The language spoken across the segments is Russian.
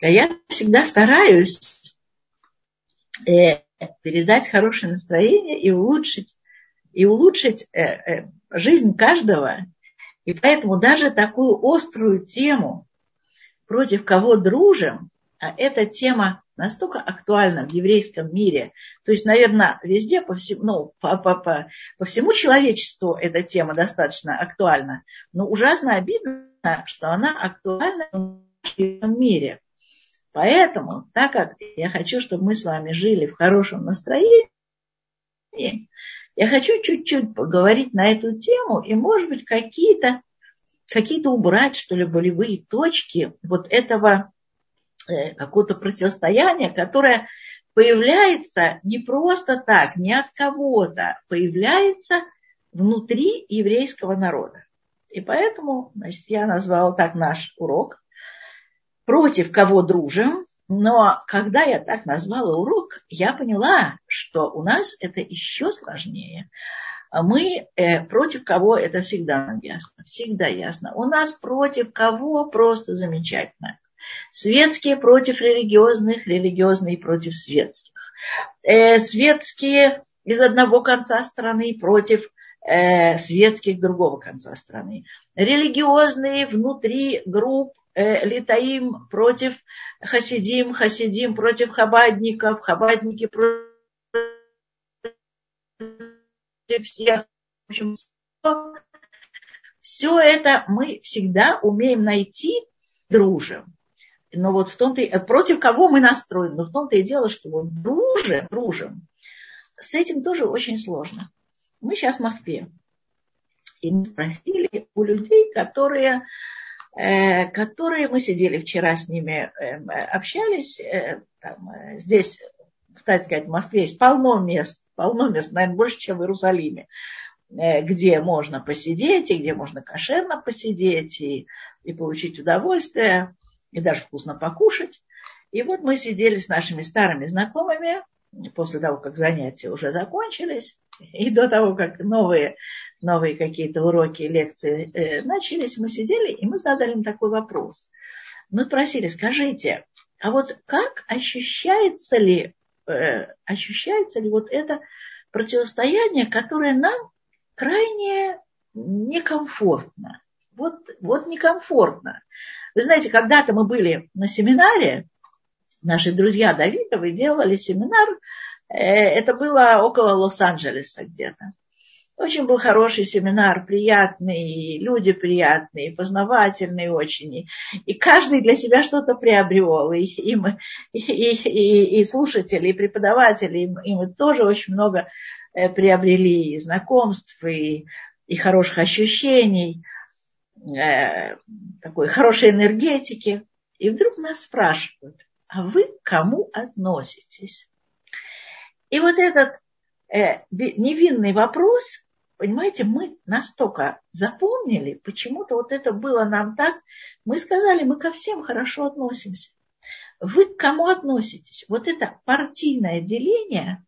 я всегда стараюсь э, передать хорошее настроение и улучшить, и улучшить э, э, жизнь каждого. И поэтому даже такую острую тему, против кого дружим, а эта тема настолько актуальна в еврейском мире. То есть, наверное, везде, по всему, ну, по, по, по, по всему человечеству эта тема достаточно актуальна. Но ужасно обидно, что она актуальна в нашем мире. Поэтому, так как я хочу, чтобы мы с вами жили в хорошем настроении, я хочу чуть-чуть поговорить на эту тему и, может быть, какие-то какие-то убрать, что ли, болевые точки вот этого э, какого-то противостояния, которое появляется не просто так, не от кого-то, появляется внутри еврейского народа. И поэтому значит, я назвала так наш урок против кого дружим. Но когда я так назвала урок, я поняла, что у нас это еще сложнее. Мы э, против кого, это всегда ясно, всегда ясно. У нас против кого просто замечательно. Светские против религиозных, религиозные против светских. Э, светские из одного конца страны против э, светских другого конца страны. Религиозные внутри групп э, Литаим против Хасидим, Хасидим против Хабадников, Хабадники против всех. В общем, все это мы всегда умеем найти, дружим. Но вот в том-то и, против кого мы настроены, но в том-то и дело, что вот дружим, дружим, с этим тоже очень сложно. Мы сейчас в Москве. И мы спросили у людей, которые Э, которые мы сидели вчера с ними, эм, общались. Э, там, э, здесь, кстати сказать, в Москве есть полно мест, полно мест, наверное, больше, чем в Иерусалиме, где можно посидеть, и где можно кошерно посидеть, и, и получить удовольствие, и даже вкусно покушать. И вот мы сидели с нашими старыми знакомыми, после того, как занятия уже закончились, и до того, как новые новые какие-то уроки, лекции э, начались, мы сидели, и мы задали им такой вопрос. Мы спросили, скажите, а вот как ощущается ли, э, ощущается ли вот это противостояние, которое нам крайне некомфортно? Вот, вот некомфортно. Вы знаете, когда-то мы были на семинаре, наши друзья Давидовы делали семинар, э, это было около Лос-Анджелеса где-то. Очень был хороший семинар, приятный, люди приятные, познавательные очень. И каждый для себя что-то приобрел. И, и, и, и, и слушатели, и преподаватели, и, и мы тоже очень много э, приобрели и знакомств, и, и хороших ощущений, э, такой хорошей энергетики. И вдруг нас спрашивают, а вы к кому относитесь? И вот этот э, невинный вопрос Понимаете, мы настолько запомнили, почему-то вот это было нам так, мы сказали, мы ко всем хорошо относимся. Вы к кому относитесь? Вот это партийное деление,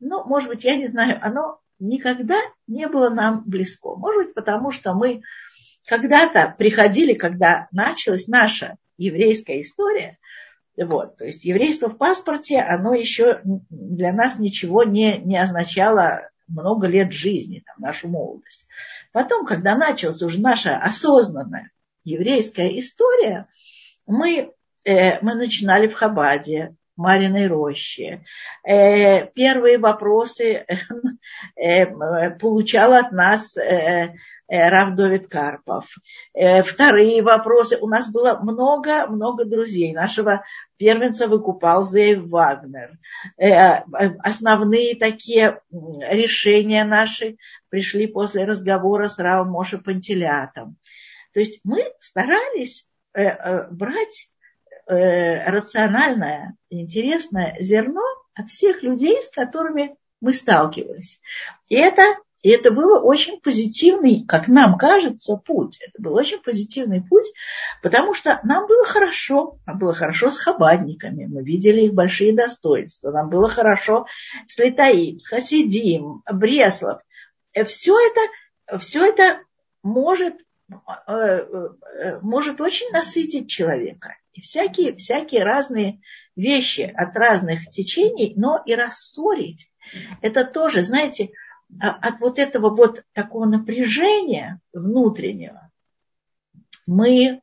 ну, может быть, я не знаю, оно никогда не было нам близко. Может быть, потому что мы когда-то приходили, когда началась наша еврейская история, вот, то есть еврейство в паспорте, оно еще для нас ничего не, не означало много лет жизни, там, нашу молодость. Потом, когда началась уже наша осознанная еврейская история, мы, э, мы начинали в Хабаде, Мариной роще. Э, первые вопросы э, получал от нас э, э Рав Довид Карпов. Э, вторые вопросы. У нас было много-много друзей. Нашего первенца выкупал Зейв Вагнер. Э, основные такие решения наши пришли после разговора с Равом Моше Пантелятом. То есть мы старались э, э, брать рациональное, интересное зерно от всех людей, с которыми мы сталкивались. И это и это было очень позитивный, как нам кажется, путь. Это был очень позитивный путь, потому что нам было хорошо. Нам было хорошо с хабадниками. Мы видели их большие достоинства. Нам было хорошо с Литаим, с Хасидим, Бреслов. Все это, все это может может очень насытить человека. И всякие, всякие разные вещи от разных течений, но и рассорить. Это тоже, знаете, от вот этого вот такого напряжения внутреннего мы,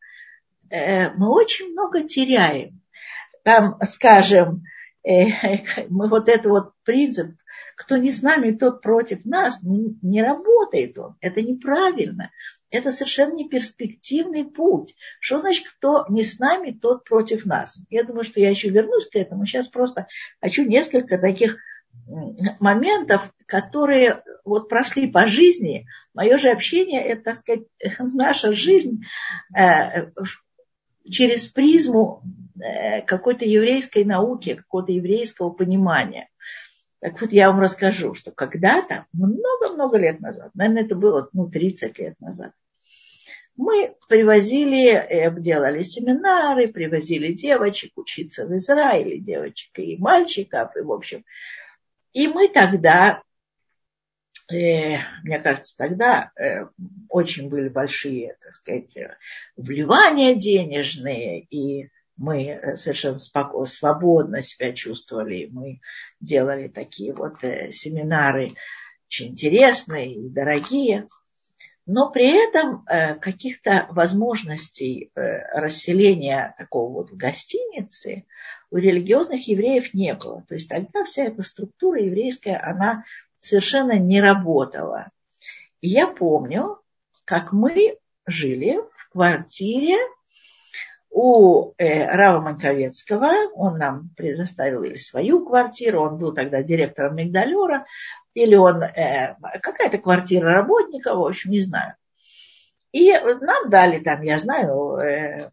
э, мы очень много теряем. Там, скажем, э, мы вот этот вот принцип, кто не с нами, тот против нас, не работает он. Это неправильно. Это совершенно не перспективный путь. Что значит, кто не с нами, тот против нас? Я думаю, что я еще вернусь к этому. Сейчас просто хочу несколько таких моментов, которые вот прошли по жизни. Мое же общение – это, так сказать, наша жизнь э, через призму э, какой-то еврейской науки, какого-то еврейского понимания. Так вот, я вам расскажу, что когда-то, много-много лет назад, наверное, это было ну, 30 лет назад, мы привозили, делали семинары, привозили девочек учиться в Израиле, девочек и мальчиков, и, в общем, и мы тогда, мне кажется, тогда э, очень были большие, так сказать, вливания денежные, и мы совершенно спокойно, свободно себя чувствовали. Мы делали такие вот э, семинары очень интересные и дорогие. Но при этом э, каких-то возможностей э, расселения такого вот в гостинице у религиозных евреев не было. То есть тогда вся эта структура еврейская, она совершенно не работала. И я помню, как мы жили в квартире у э, Рава Манковецкого. Он нам предоставил или свою квартиру, он был тогда директором Мигдалера, или он э, какая-то квартира работника, в общем, не знаю. И нам дали там, я знаю, э,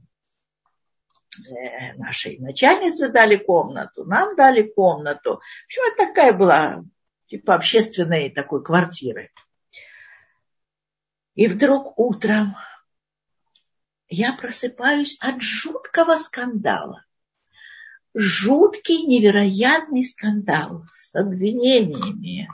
Э, нашей начальнице дали комнату, нам дали комнату. В общем, это такая была типа общественной такой квартиры. И вдруг утром я просыпаюсь от жуткого скандала жуткий, невероятный скандал с обвинениями.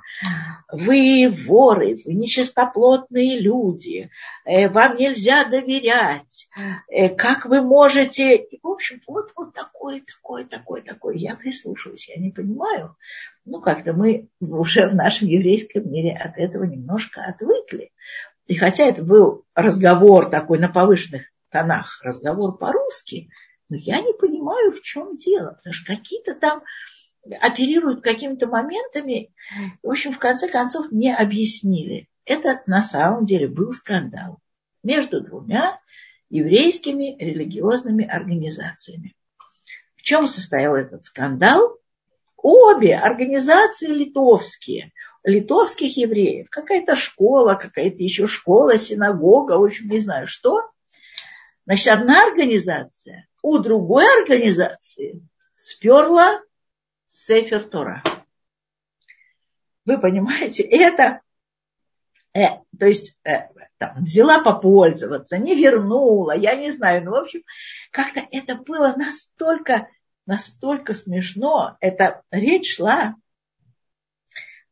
Вы воры, вы нечистоплотные люди, э, вам нельзя доверять, э, как вы можете... И, в общем, вот, вот такой, такой, такой, такой. Я прислушиваюсь, я не понимаю. Ну, как-то мы уже в нашем еврейском мире от этого немножко отвыкли. И хотя это был разговор такой на повышенных тонах, разговор по-русски, но я не понимаю, в чем дело, потому что какие-то там оперируют какими-то моментами. В общем, в конце концов, не объяснили. Это на самом деле был скандал между двумя еврейскими религиозными организациями. В чем состоял этот скандал? Обе организации литовские, литовских евреев, какая-то школа, какая-то еще школа, синагога, в общем, не знаю что. Значит, одна организация у другой организации сперла Сефер Тора. Вы понимаете, это, э, то есть э, там, взяла попользоваться, не вернула, я не знаю, ну, в общем, как-то это было настолько, настолько смешно. Это речь шла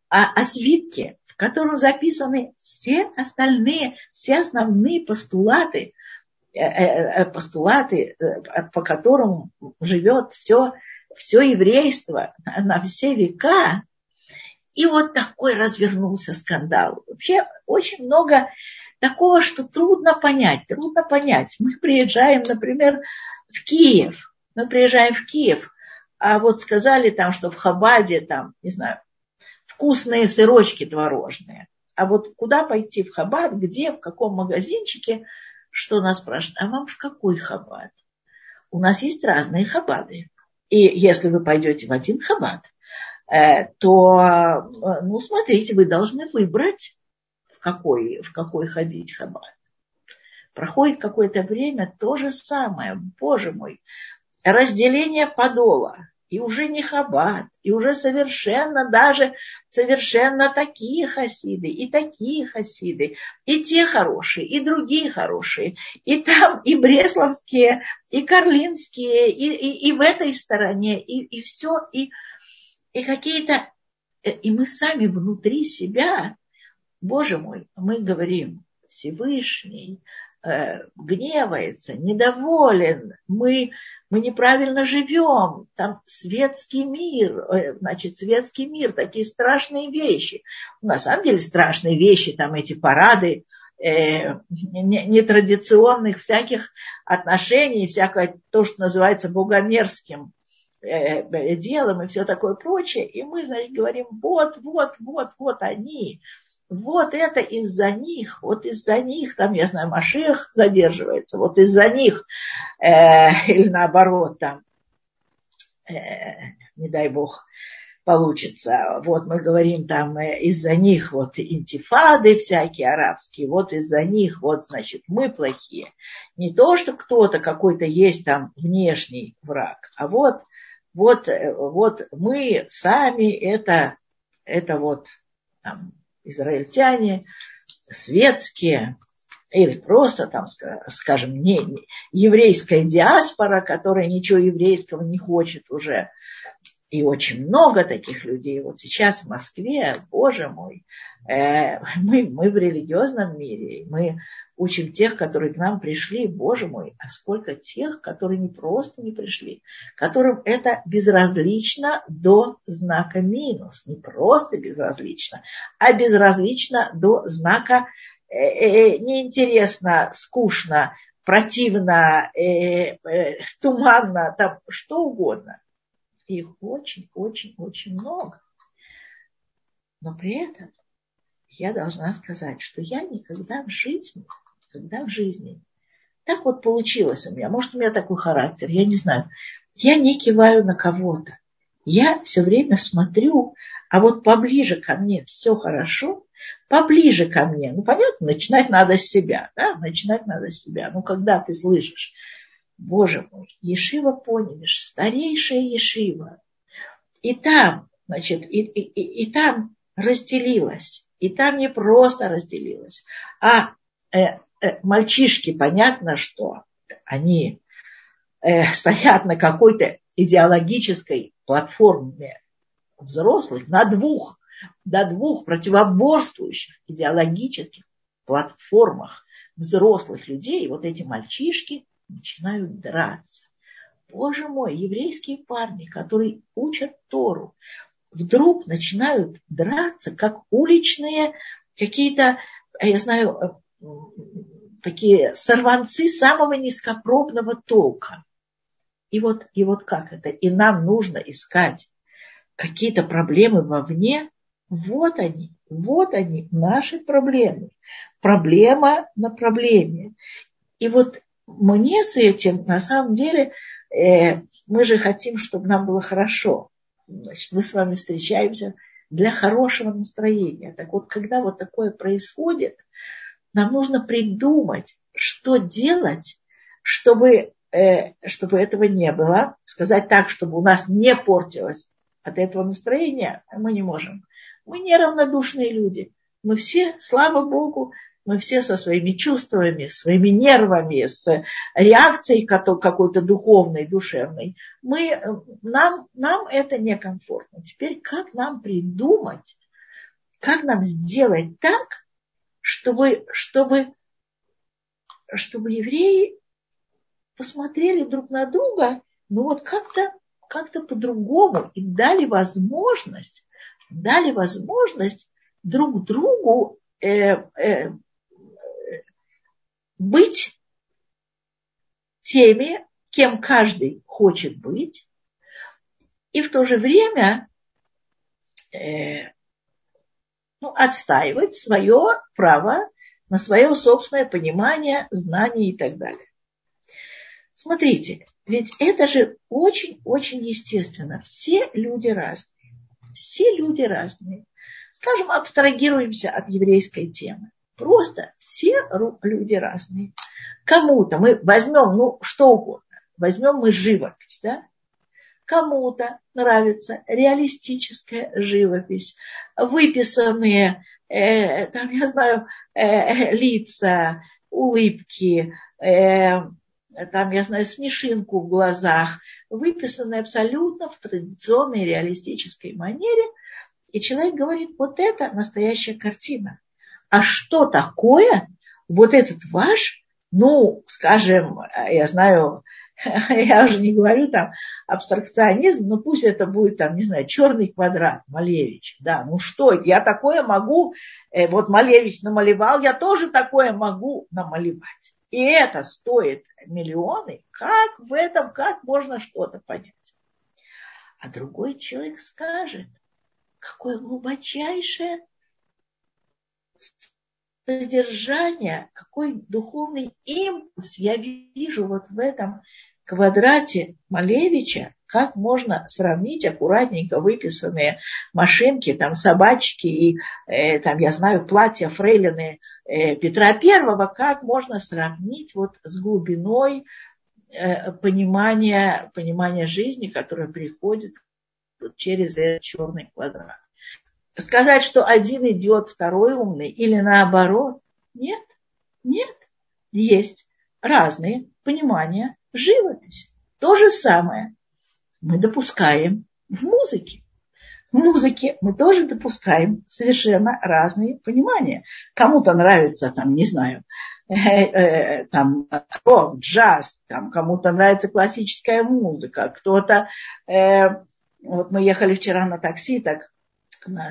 о, о свитке, в котором записаны все остальные, все основные постулаты постулаты, по которым живет все, все еврейство на все века. И вот такой развернулся скандал. Вообще очень много такого, что трудно понять, трудно понять. Мы приезжаем, например, в Киев, мы приезжаем в Киев, а вот сказали там, что в Хабаде там, не знаю, вкусные сырочки творожные. А вот куда пойти в Хабад, где, в каком магазинчике – что нас спрашивают, а вам в какой хаббат? У нас есть разные хаббаты. И если вы пойдете в один хаббат, э, то, э, ну, смотрите, вы должны выбрать, в какой, в какой ходить хаббат. Проходит какое-то время то же самое, боже мой, разделение подола и уже не хаббат, и уже совершенно даже совершенно такие хасиды, и такие хасиды, и те хорошие, и другие хорошие, и там и бресловские, и карлинские, и, и, и в этой стороне, и, и все, и, и какие-то, и мы сами внутри себя, Боже мой, мы говорим, Всевышний, э, гневается, недоволен, мы, мы неправильно живем, там светский мир, э, значит, светский мир, такие страшные вещи. На самом деле страшные вещи, там эти парады э, нетрадиционных всяких отношений, всякое то, что называется богомерзким э, делом и все такое прочее. И мы, значит, говорим, вот, вот, вот, вот они, вот это из-за них, вот из-за них, там, я знаю, Машех задерживается, вот из-за них, э, или наоборот, там, э, не дай бог, получится. Вот мы говорим там э, из-за них вот интифады всякие арабские, вот из-за них вот значит мы плохие. Не то, что кто-то какой-то есть там внешний враг, а вот вот э, вот мы сами это это вот там израильтяне, светские, или просто там, скажем, не, не еврейская диаспора, которая ничего еврейского не хочет уже. И очень много таких людей. Вот сейчас в Москве, боже мой, э, мы, мы в религиозном мире, мы учим тех, которые к нам пришли, боже мой, а сколько тех, которые не просто не пришли, которым это безразлично до знака минус, не просто безразлично, а безразлично до знака э, э, неинтересно, скучно, противно, э, э, туманно, там что угодно. Их очень-очень-очень много. Но при этом я должна сказать, что я никогда в жизни когда в жизни. Так вот получилось у меня. Может, у меня такой характер, я не знаю. Я не киваю на кого-то. Я все время смотрю, а вот поближе ко мне все хорошо, поближе ко мне. Ну, понятно, начинать надо с себя, да, начинать надо с себя. Ну, когда ты слышишь, боже мой, Ешива Поневиш, старейшая Ешива, и там, значит, и, и, и, и там разделилась, и там не просто разделилась, а Э, мальчишки, понятно, что они э, стоят на какой-то идеологической платформе взрослых, на двух, на двух противоборствующих идеологических платформах взрослых людей, вот эти мальчишки начинают драться. Боже мой, еврейские парни, которые учат Тору, вдруг начинают драться, как уличные какие-то, я знаю, такие сорванцы самого низкопробного толка. И вот, и вот как это? И нам нужно искать какие-то проблемы вовне. Вот они, вот они, наши проблемы. Проблема на проблеме. И вот мне с этим, на самом деле, э, мы же хотим, чтобы нам было хорошо. Значит, мы с вами встречаемся для хорошего настроения. Так вот, когда вот такое происходит – нам нужно придумать, что делать, чтобы, э, чтобы этого не было. Сказать так, чтобы у нас не портилось от этого настроения, мы не можем. Мы неравнодушные люди. Мы все, слава Богу, мы все со своими чувствами, своими нервами, с реакцией какой-то духовной, душевной. Мы, нам, нам это некомфортно. Теперь как нам придумать, как нам сделать так, чтобы, чтобы, чтобы евреи посмотрели друг на друга, ну вот как-то как по-другому и дали возможность, дали возможность друг другу э, э, быть теми, кем каждый хочет быть, и в то же время э, ну, отстаивать свое право на свое собственное понимание, знание и так далее. Смотрите, ведь это же очень-очень естественно. Все люди разные. Все люди разные. Скажем, абстрагируемся от еврейской темы. Просто все люди разные. Кому-то мы возьмем, ну, что угодно. Возьмем мы живопись, да? Кому-то нравится реалистическая живопись, выписанные, э, там, я знаю, э, лица, улыбки, э, там, я знаю, смешинку в глазах, выписанные абсолютно в традиционной реалистической манере. И человек говорит, вот это настоящая картина. А что такое вот этот ваш ну, скажем, я знаю, я уже не говорю там абстракционизм, но пусть это будет там, не знаю, черный квадрат Малевич. Да, ну что, я такое могу, э, вот Малевич намалевал, я тоже такое могу намалевать. И это стоит миллионы. Как в этом, как можно что-то понять? А другой человек скажет, какое глубочайшее содержание, какой духовный импульс я вижу вот в этом квадрате Малевича, как можно сравнить аккуратненько выписанные машинки, там собачки и, э, там, я знаю, платья фрейлины э, Петра Первого, как можно сравнить вот с глубиной э, понимания, понимания жизни, которая приходит через этот черный квадрат. Сказать, что один идет, второй умный, или наоборот, нет, нет, есть разные понимания живопись. То же самое мы допускаем в музыке. В музыке мы тоже допускаем совершенно разные понимания. Кому-то нравится, там, не знаю, э, э, там, рок, джаз, там, кому-то нравится классическая музыка, кто-то... Э, вот мы ехали вчера на такси, так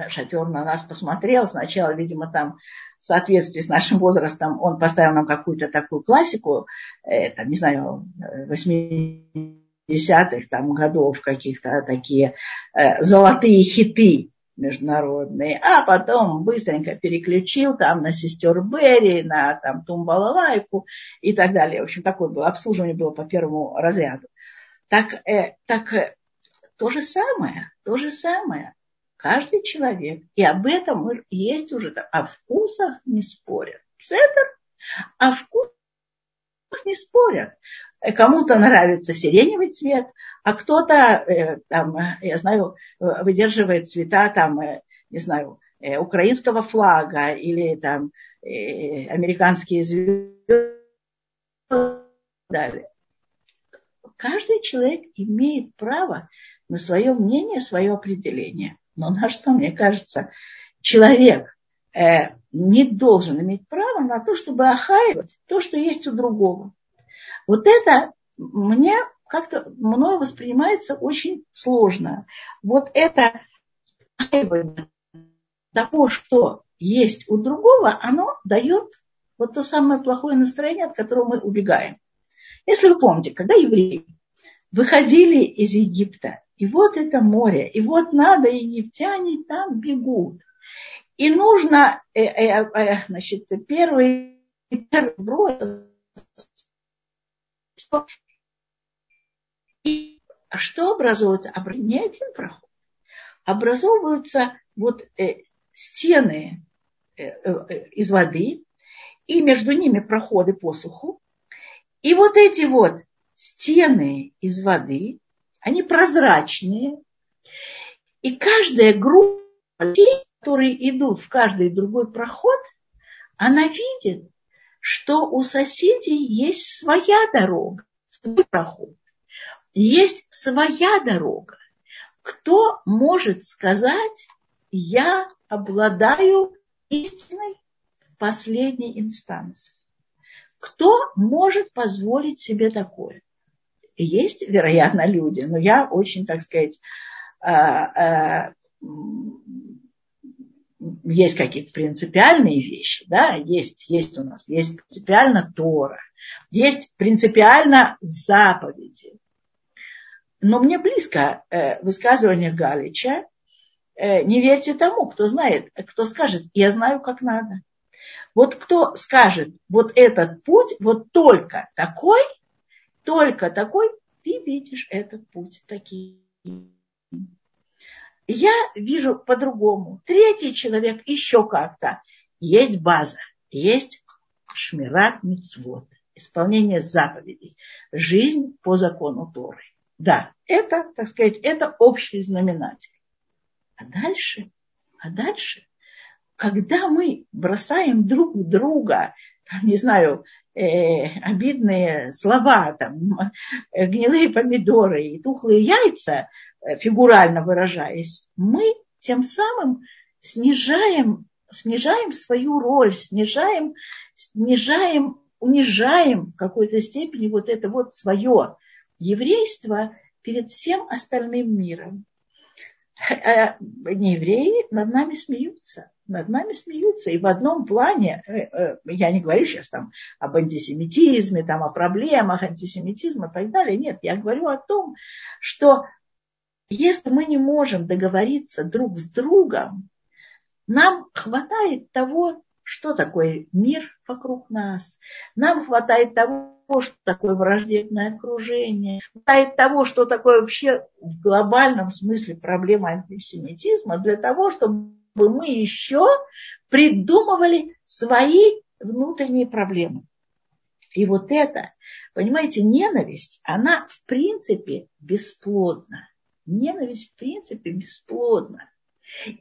шофер на нас посмотрел. Сначала, видимо, там в соответствии с нашим возрастом он поставил нам какую-то такую классику, это, не знаю, 80-х там, годов каких-то такие э, золотые хиты международные, а потом быстренько переключил там на сестер Берри, на там Тумбалалайку и так далее. В общем, такое было, обслуживание было по первому разряду. Так, э, так э, то же самое, то же самое. Каждый человек. И об этом есть уже. О вкусах не спорят. Центр. О вкусах не спорят. Кому-то нравится сиреневый цвет, а кто-то, э, там, я знаю, выдерживает цвета, там, э, не знаю, э, украинского флага или там американские звезды. Каждый человек имеет право на свое мнение, свое определение. Но на что, мне кажется, человек э, не должен иметь права на то, чтобы охаивать то, что есть у другого. Вот это мне как-то мною воспринимается очень сложно. Вот это того, что есть у другого, оно дает вот то самое плохое настроение, от которого мы убегаем. Если вы помните, когда евреи выходили из Египта, и вот это море, и вот надо, египтяне там бегут. И нужно, э, э, э, значит, первый, первый брод. И что образуется? Не один проход. Образовываются вот э, стены э, э, из воды, и между ними проходы по суху. И вот эти вот стены из воды, они прозрачные. И каждая группа людей, которые идут в каждый другой проход, она видит, что у соседей есть своя дорога, свой проход. Есть своя дорога. Кто может сказать, я обладаю истиной последней инстанции? Кто может позволить себе такое? Есть, вероятно, люди, но я очень, так сказать, а, а, есть какие-то принципиальные вещи, да, есть, есть у нас, есть принципиально Тора, есть принципиально заповеди. Но мне близко э, высказывание Галича, э, не верьте тому, кто знает, кто скажет, я знаю, как надо. Вот кто скажет, вот этот путь, вот только такой – только такой ты видишь этот путь таким. Я вижу по-другому. Третий человек еще как-то. Есть база, есть шмират мицвод, исполнение заповедей, жизнь по закону Торы. Да, это, так сказать, это общий знаменатель. А дальше, а дальше, когда мы бросаем друг друга, там, не знаю, э, обидные слова, там, гнилые помидоры и тухлые яйца, э, фигурально выражаясь, мы тем самым снижаем, снижаем свою роль, снижаем, снижаем унижаем в какой-то степени вот это вот свое еврейство перед всем остальным миром. А неевреи над нами смеются, над нами смеются. И в одном плане, э, э, я не говорю сейчас там об антисемитизме, там о проблемах антисемитизма и так далее. Нет, я говорю о том, что если мы не можем договориться друг с другом, нам хватает того, что такое мир вокруг нас. Нам хватает того, что такое враждебное окружение, хватает того, что такое вообще в глобальном смысле проблема антисемитизма, для того, чтобы мы еще придумывали свои внутренние проблемы. И вот это, понимаете, ненависть, она в принципе бесплодна. Ненависть в принципе бесплодна.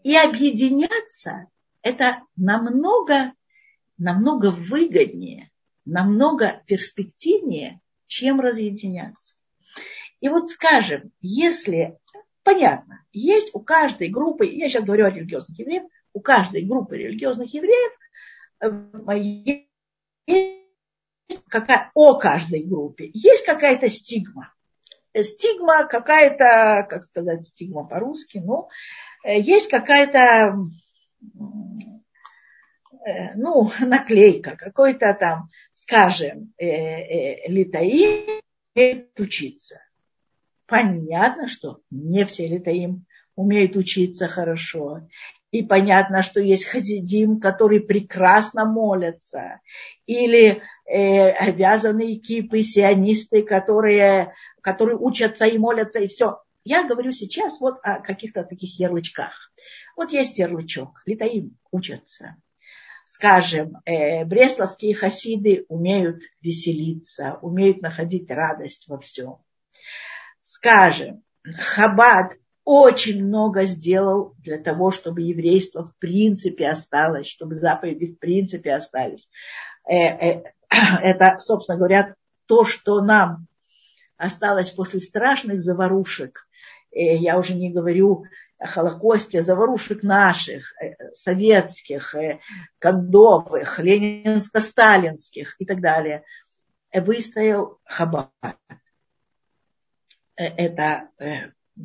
И объединяться это намного, намного выгоднее, намного перспективнее, чем разъединяться. И вот скажем, если, понятно, есть у каждой группы, я сейчас говорю о религиозных евреях, у каждой группы религиозных евреев э, какая, о каждой группе есть какая-то стигма. Стигма какая-то, как сказать, стигма по-русски, ну, э, есть какая-то Э, ну, наклейка, какой-то там, скажем, э, э, литаим умеет учиться. Понятно, что не все литаим умеют учиться хорошо. И понятно, что есть хазидим, которые прекрасно молятся. Или э, обязанные кипы, сионисты, которые, которые учатся и молятся, и все. Я говорю сейчас вот о каких-то таких ярлычках. Вот есть ярлычок. Литаим учатся скажем, э, бресловские хасиды умеют веселиться, умеют находить радость во всем. Скажем, Хабад очень много сделал для того, чтобы еврейство в принципе осталось, чтобы заповеди в принципе остались. Э, э, это, собственно говоря, то, что нам осталось после страшных заварушек. Я уже не говорю Холокосте, заварушек наших, э, советских, э, кондовых, ленинско-сталинских и так далее, выстоял Хаббат. Э, это,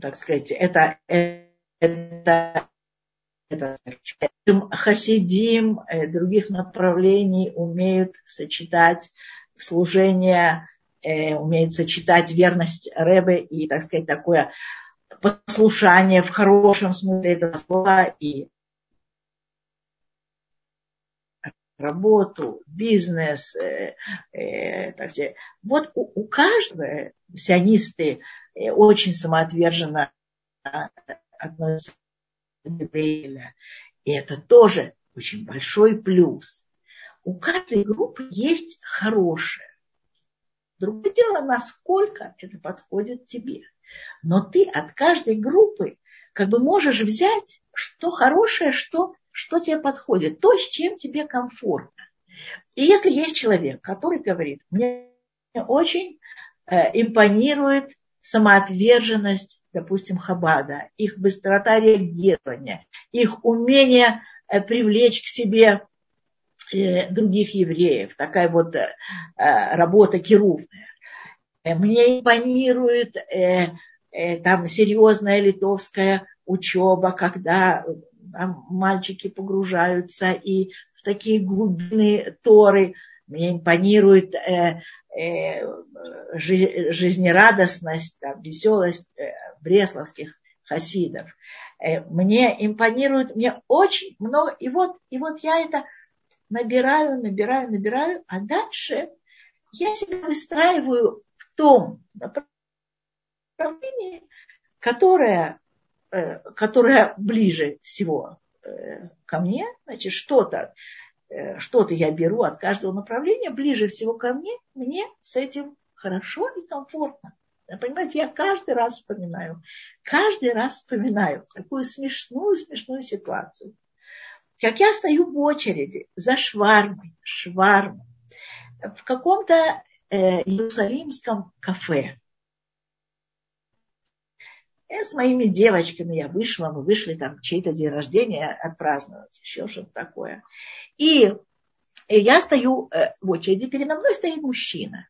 так сказать, это, это, это хасидим других направлений умеют сочетать служение, умеют сочетать верность Рэбе и, так сказать, такое послушание в хорошем смысле этого слова и работу, бизнес, э, э, так сказать. Вот у, у каждого сионисты э, очень самоотверженно относятся к Израиля. И это тоже очень большой плюс. У каждой группы есть хорошее. Другое дело, насколько это подходит тебе. Но ты от каждой группы как бы можешь взять, что хорошее, что, что тебе подходит, то, с чем тебе комфортно. И если есть человек, который говорит, мне очень э, импонирует самоотверженность, допустим, Хабада, их быстрота реагирования, их умение э, привлечь к себе других евреев, такая вот э, э работа керувная. Э, мне импонирует э, э, там серьезная литовская учеба, когда мальчики погружаются и в такие глубины Торы. Мне импонирует э, э, жизнерадостность, там, веселость э, бресловских хасидов. Э, мне импонирует, мне очень много. И вот, и вот я это набираю, набираю, набираю, а дальше я себя выстраиваю том направлении, которое, э, которое ближе всего э, ко мне, значит, что-то, э, что-то я беру от каждого направления, ближе всего ко мне, мне с этим хорошо и комфортно. Понимаете, я каждый раз вспоминаю, каждый раз вспоминаю такую смешную, смешную ситуацию. Как я стою в очереди за швармой, швармой, в каком-то э, Иерусалимском кафе. И с моими девочками я вышла, мы вышли там чей-то день рождения отпраздновать, еще что-то такое. И, я стою э, в очереди, передо мной стоит мужчина.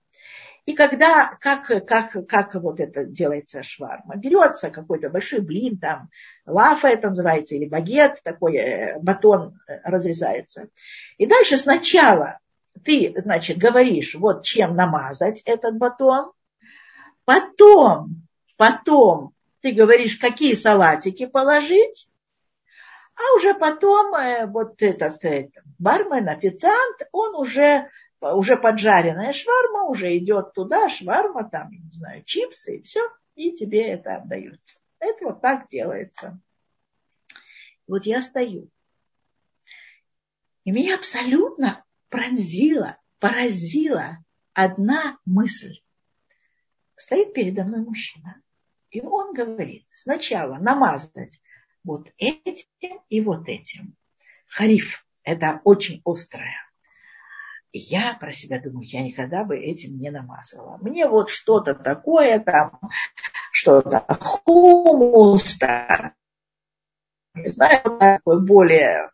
И когда, как, как, как вот это делается шварма, берется какой-то большой блин, там, лафа это называется, или багет, такой э, батон э, разрезается. И дальше сначала ты, значит, говоришь, вот чем намазать этот батон, потом, потом ты говоришь, какие салатики положить, а уже потом э, вот этот, этот бармен, официант, он уже уже поджаренная шварма, уже идет туда, шварма, там, не знаю, чипсы и все, и тебе это отдаются. Это вот так делается. Вот я стою. И меня абсолютно пронзила, поразила одна мысль. Стоит передо мной мужчина, и он говорит, сначала намазать вот этим и вот этим. Хариф – это очень острое я про себя думаю, я никогда бы этим не намазала. Мне вот что-то такое там, что-то хумус, там, не знаю, такое более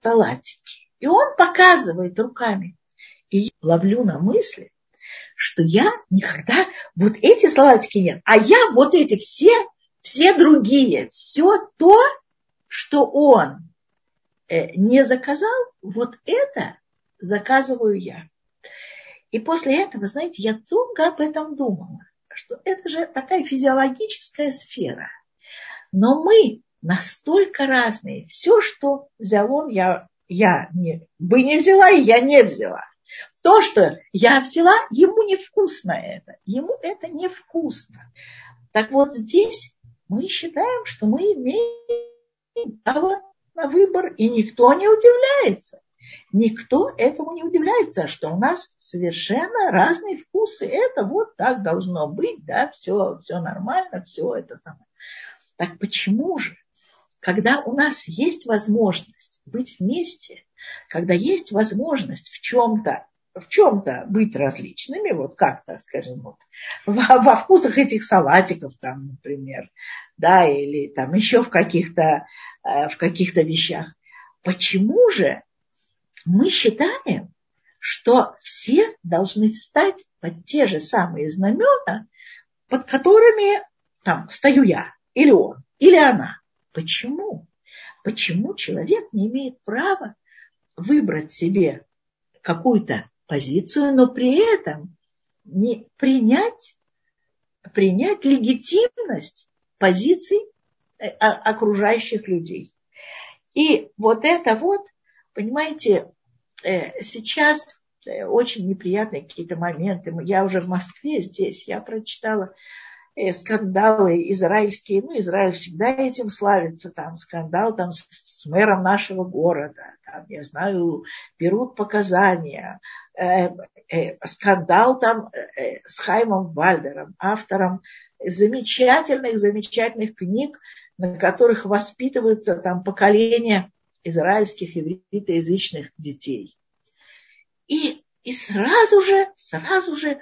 салатики. И он показывает руками. И я ловлю на мысли, что я никогда вот эти салатики нет, а я вот эти все, все другие, все то, что он э, не заказал, вот это заказываю я. И после этого, знаете, я долго об этом думала, что это же такая физиологическая сфера. Но мы настолько разные. Все, что взял он, я, я не, бы не взяла, и я не взяла. То, что я взяла, ему невкусно это. Ему это невкусно. Так вот здесь мы считаем, что мы имеем право на выбор, и никто не удивляется. Никто этому не удивляется, что у нас совершенно разные вкусы. Это вот так должно быть, да, все, все нормально, все это самое. Так почему же, когда у нас есть возможность быть вместе, когда есть возможность в чем-то в чем-то быть различными, вот как-то, скажем, вот, во, во вкусах этих салатиков, там, например, да, или там еще в каких-то, э, в каких-то вещах. Почему же мы считаем, что все должны встать под те же самые знамена, под которыми там стою я, или он, или она. Почему? Почему человек не имеет права выбрать себе какую-то позицию, но при этом не принять, принять легитимность позиций э, окружающих людей. И вот это вот, понимаете, э, сейчас э, очень неприятные какие-то моменты. Я уже в Москве здесь, я прочитала скандалы израильские, ну, Израиль всегда этим славится, там скандал там с, с мэром нашего города, там, я знаю, берут показания, э, э, скандал там э, с Хаймом Вальдером, автором замечательных, замечательных книг, на которых воспитываются там поколения израильских еврейскоязычных детей. И, и сразу же, сразу же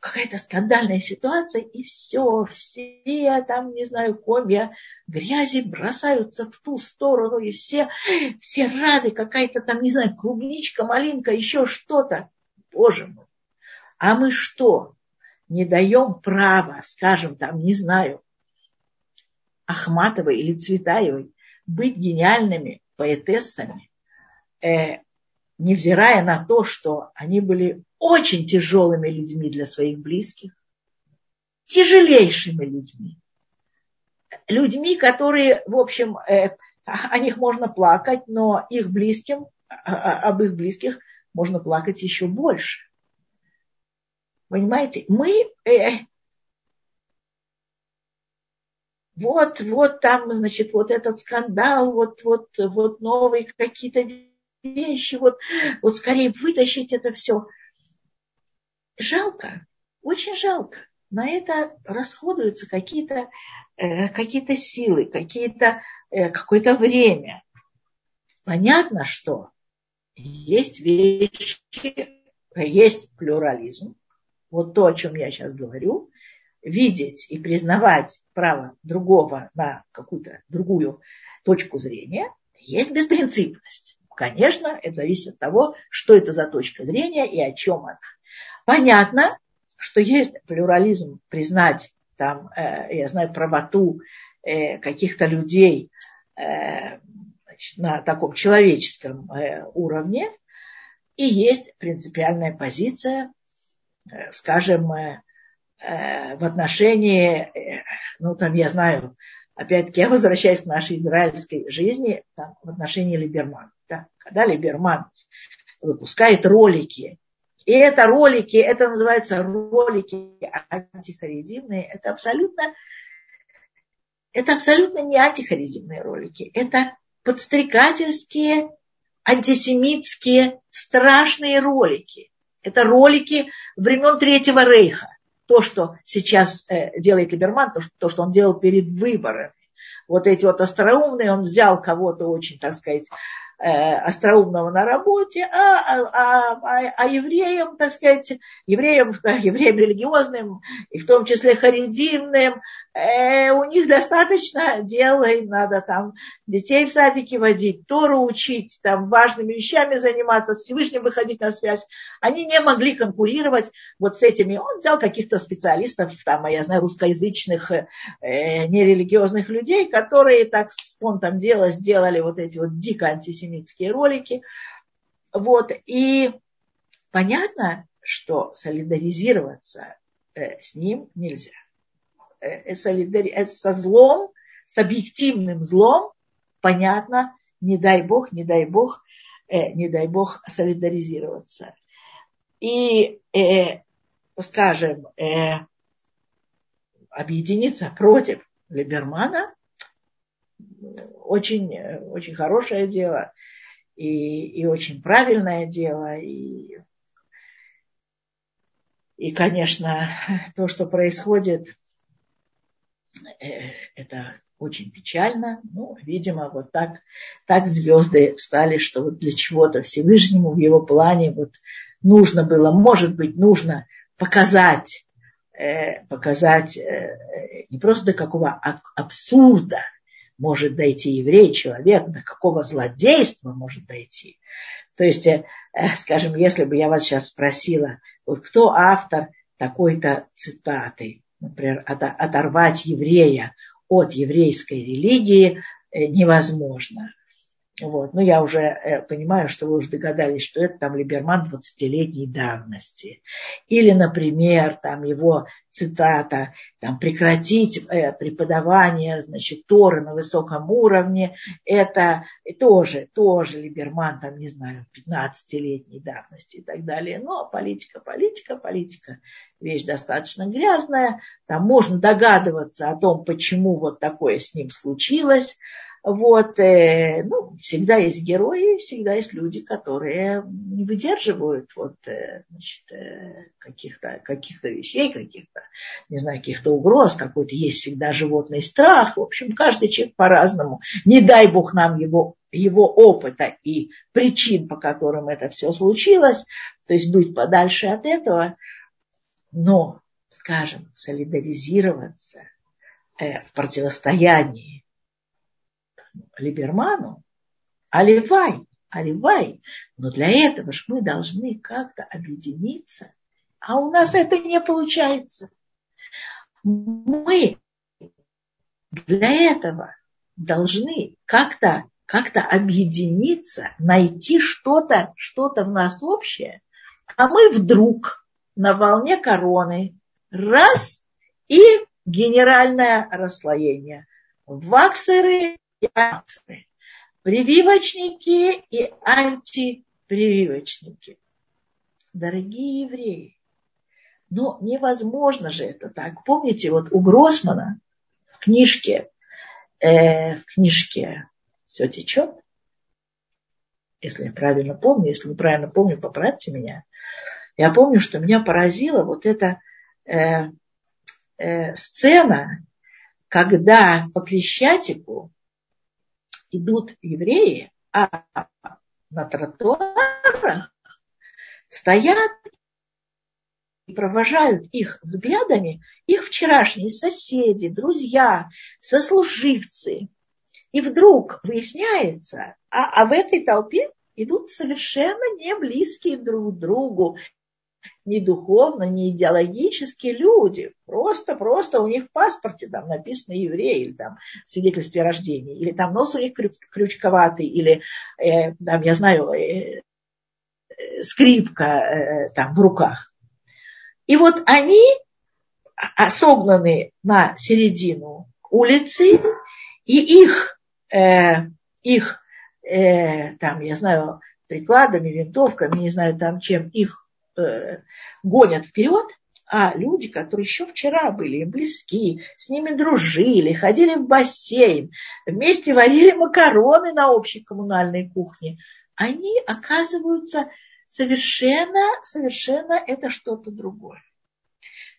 какая-то скандальная ситуация, и все, все там, не знаю, комья грязи бросаются в ту сторону, и все, все рады, какая-то там, не знаю, клубничка, малинка, еще что-то. Боже мой. А мы что? Не даем права, скажем, там, не знаю, Ахматовой или Цветаевой быть гениальными поэтессами, э, невзирая на то, что они были очень тяжелыми людьми для своих близких, тяжелейшими людьми, людьми, которые, в общем, э, о них можно плакать, но их близким, об их близких можно плакать еще больше. Понимаете, мы э, вот, вот там, значит, вот этот скандал, вот, вот, вот новые какие-то вещи, вот, вот скорее вытащить это все. Жалко, очень жалко. На это расходуются какие-то э, какие силы, какие-то, э, какое-то время. Понятно, что есть вещи, есть плюрализм. Вот то, о чем я сейчас говорю. видеть и признавать право другого на какую-то другую точку зрения, есть беспринципность. Конечно, это зависит от того, что это за точка зрения и о чем она. Понятно, что есть плюрализм признать там, э, я знаю, правоту э, каких-то людей э, значит, на таком человеческом уровне, и есть принципиальная позиция, скажем, в отношении, ну там я знаю, опять-таки я возвращаюсь к нашей израильской жизни, там, в отношении Либермана. Да, когда Либерман выпускает ролики и это ролики, это называется ролики антихаридимные. Это абсолютно, это абсолютно не антихаридимные ролики. Это подстрекательские, антисемитские, страшные ролики. Это ролики времен Третьего Рейха. То, что сейчас э, делает Либерман, то, то, что он делал перед выборами. Вот эти вот остроумные, он взял кого-то очень, так сказать, Э, остроумного на работе, а, а, а, а, а евреям, так сказать, евреям, евреям религиозным, и в том числе харидимным, э, у них достаточно дела, им надо там детей в садике водить, Тору учить, там важными вещами заниматься, с Всевышним выходить на связь. Они не могли конкурировать вот с этими. Он взял каких-то специалистов, там, я знаю, русскоязычных, э, нерелигиозных людей, которые так спонтом дела сделали вот эти вот дико антисемитские ролики. Вот. И понятно, что солидаризироваться э, с ним нельзя. Э. Э, со злом, с объективным злом, понятно, не дай бог, не дай бог, не дай бог солидаризироваться. И, скажем, объединиться против Либермана очень, очень хорошее дело и, и очень правильное дело. И, и, конечно, то, что происходит, э, это очень печально. Ну, видимо, вот так, так звезды встали, что вот для чего-то Всевышнему в его плане вот нужно было, может быть, нужно показать, э, показать э, не просто до какого абсурда, может дойти еврей, человек, до какого злодейства может дойти. То есть, э, скажем, если бы я вас сейчас спросила, вот кто автор такой-то цитаты, например, оторвать еврея от еврейской религии э, невозможно. Вот. Но я уже э, понимаю, что вы уже догадались, что это там Либерман 20-летней давности. Или, например, там его цитата, там, прекратить э, преподавание значит, Торы на высоком уровне, это тоже, тоже Либерман, там, не знаю, 15-летней давности и так далее. Но политика, политика, политика, вещь достаточно грязная. Там можно догадываться о том, почему вот такое с ним случилось. Вот, э, ну, всегда есть герои, всегда есть люди, которые не выдерживают вот, э, значит, э, каких-то каких вещей, каких-то, не знаю, каких-то угроз, какой-то есть всегда животный страх. В общем, каждый человек по-разному. Не дай бог нам его, его опыта и причин, по которым это все случилось, то есть быть подальше от этого, но, скажем, солидаризироваться э, в противостоянии Либерману, Оливай, Оливай. Но для этого же мы должны как-то объединиться. А у нас это не получается. Мы для этого должны как-то как объединиться, найти что-то, что-то в нас общее, а мы вдруг на волне короны раз и генеральное расслоение. Ваксеры реакции. Прививочники и антипрививочники. Дорогие евреи, ну невозможно же это так. Помните, вот у Гроссмана в книжке, э, в книжке «Все течет», если я правильно помню, если неправильно помню, поправьте меня. Я помню, что меня поразила вот эта э, э, сцена, когда по Крещатику идут евреи, а на тротуарах стоят провожают их взглядами их вчерашние соседи, друзья, сослуживцы. И вдруг выясняется, а, а в этой толпе идут совершенно не близкие друг другу, ни духовно, ни идеологически люди. Просто, просто у них в паспорте там написано еврей, или там в свидетельстве о рождении, или там нос у них крючковатый, или э, там, я знаю, э, э, скрипка э, там в руках. И вот они согнаны на середину улицы, и их, э, их э, там, я знаю, прикладами, винтовками, не знаю там чем, их э, гонят вперед, а люди, которые еще вчера были им близки, с ними дружили, ходили в бассейн, вместе варили макароны на общей коммунальной кухне, они оказываются совершенно, совершенно это что-то другое.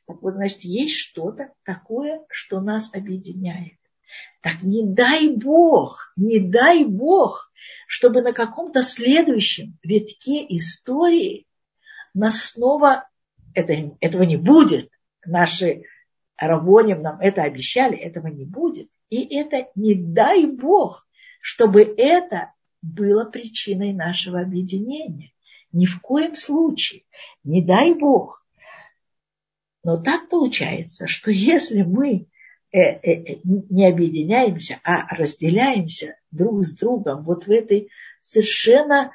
Так вот, значит, есть что-то такое, что нас объединяет. Так не дай Бог, не дай Бог, чтобы на каком-то следующем витке истории нас снова, это, этого не будет, наши Рабоним нам это обещали, этого не будет. И это не дай Бог, чтобы это было причиной нашего объединения. Ни в коем случае. Не дай Бог. Но так получается, что если мы э, э, не объединяемся, а разделяемся друг с другом вот в этой совершенно э,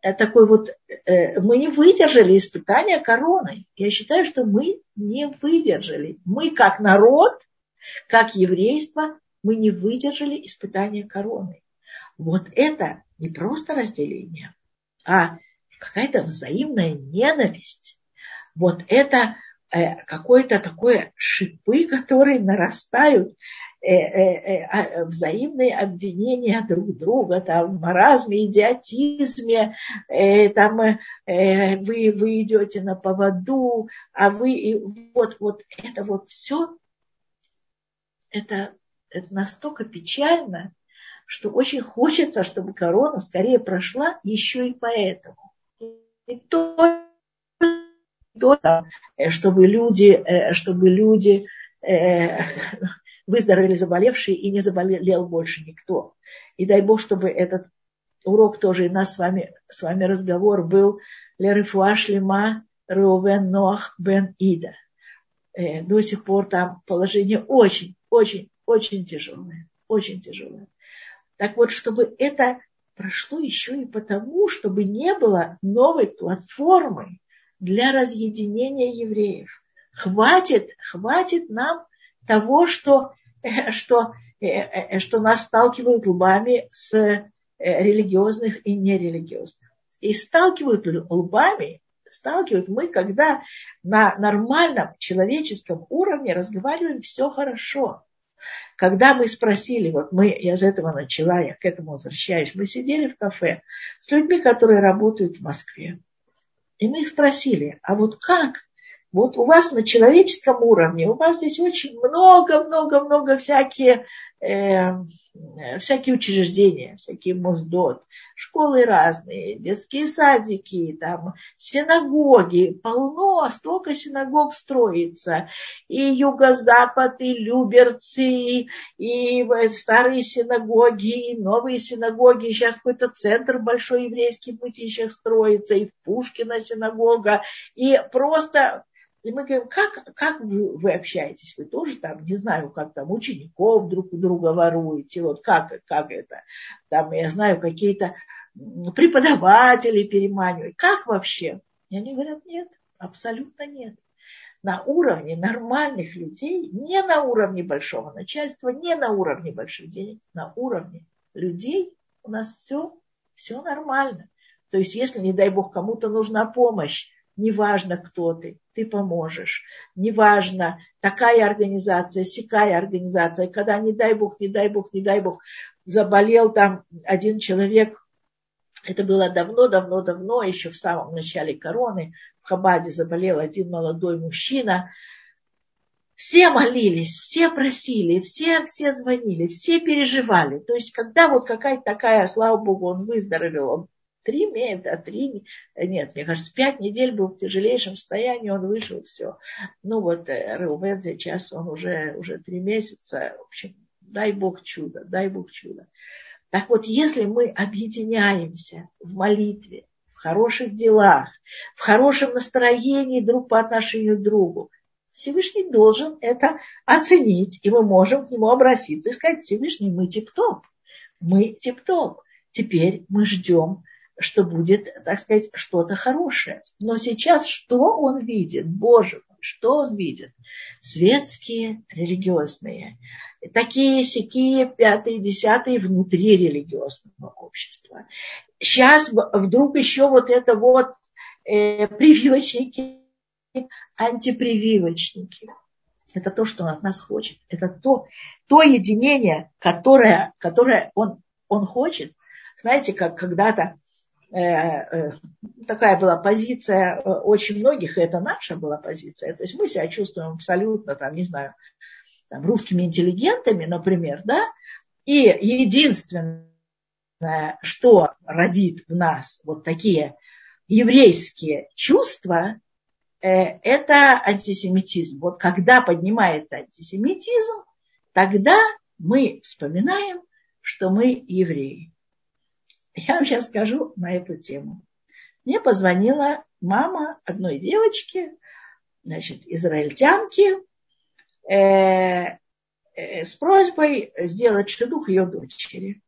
такой вот, мы не выдержали испытания короной. Я считаю, что мы не выдержали. Мы как народ, как еврейство, мы не выдержали испытания короны. Вот это не просто разделение, а какая-то взаимная ненависть. Вот это Э, какое-то такое шипы, которые нарастают, э, э, взаимные обвинения друг друга, там, в маразме, идиотизме, там, вы, вы идете на поводу, а вы, вот, вот это вот все, это, это настолько печально, что очень хочется, чтобы корона скорее прошла еще и поэтому. И то то, э, чтобы люди, э, чтобы люди э, выздоровели заболевшие и не заболел больше никто. И дай Бог, чтобы этот урок тоже и нас с вами, с вами разговор был Лерифуа Шлема Реувен Ноах Бен Ида. До сих пор там положение очень, очень, очень тяжелое. Очень тяжелое. Так вот, чтобы это прошло еще и потому, чтобы не было новой платформы, для разъединения евреев. Хватит, хватит нам того, что, э, что, э, э, что нас сталкивают лбами с религиозных и нерелигиозных. И сталкивают лбами, сталкивают мы, когда на нормальном человеческом уровне разговариваем все хорошо. Когда мы спросили, вот мы, я с этого начала, я к этому возвращаюсь, мы сидели в кафе с людьми, которые работают в Москве. И мы их спросили, а вот как? Вот у вас на человеческом уровне, у вас здесь очень много-много-много всякие э, всякие учреждения, всякие Моздот, школы разные, детские садики, там, синагоги, полно, столько синагог строится, и юго-запад, и Люберцы, и старые синагоги, и новые синагоги, сейчас какой-то центр большой еврейский в Мытищах строится, и в Пушкина синагога, и просто и мы говорим, как, как вы, вы общаетесь? Вы тоже там, не знаю, как там учеников друг у друга воруете, вот как, как это? Там, я знаю, какие-то преподаватели переманивают. Как вообще? И они говорят, нет, абсолютно нет. На уровне нормальных людей, не на уровне большого начальства, не на уровне больших денег, на уровне людей у нас все, все нормально. То есть, если, не дай бог, кому-то нужна помощь, неважно, кто ты, ты поможешь. Неважно, такая организация, сякая организация. Когда, не дай бог, не дай бог, не дай бог, заболел там один человек, это было давно-давно-давно, еще в самом начале короны, в Хабаде заболел один молодой мужчина. Все молились, все просили, все, все звонили, все переживали. То есть, когда вот какая-то такая, слава богу, он выздоровел, он Три месяца, три, нет, мне кажется, пять недель был в тяжелейшем состоянии, он вышел, все. Ну вот э, Реувен сейчас он уже, уже три месяца, в общем, дай Бог чудо, дай Бог чудо. Так вот, если мы объединяемся в молитве, в хороших делах, в хорошем настроении друг по отношению к другу, Всевышний должен это оценить, и мы можем к нему обратиться и сказать, Всевышний, мы тип-топ, мы тип-топ. Теперь мы ждем, что будет, так сказать, что-то хорошее. Но сейчас что он видит? Боже мой, что он видит? Светские, религиозные, такие сякие пятые, десятые внутри религиозного общества. Сейчас вдруг еще вот это вот э, прививочники, антипрививочники. Это то, что он от нас хочет. Это то, то единение, которое, которое он, он хочет. Знаете, как когда-то такая была позиция э, очень многих, и это наша была позиция. То есть мы себя чувствуем абсолютно, там, не знаю, там, русскими интеллигентами, например, да, и единственное, что родит в нас вот такие еврейские чувства, э, это антисемитизм. Вот когда поднимается антисемитизм, тогда мы вспоминаем, что мы евреи. Я вам сейчас скажу на эту тему. Мне позвонила мама одной девочки, значит, израильтянки, Э, э, с просьбой сделать шедух ее дочери.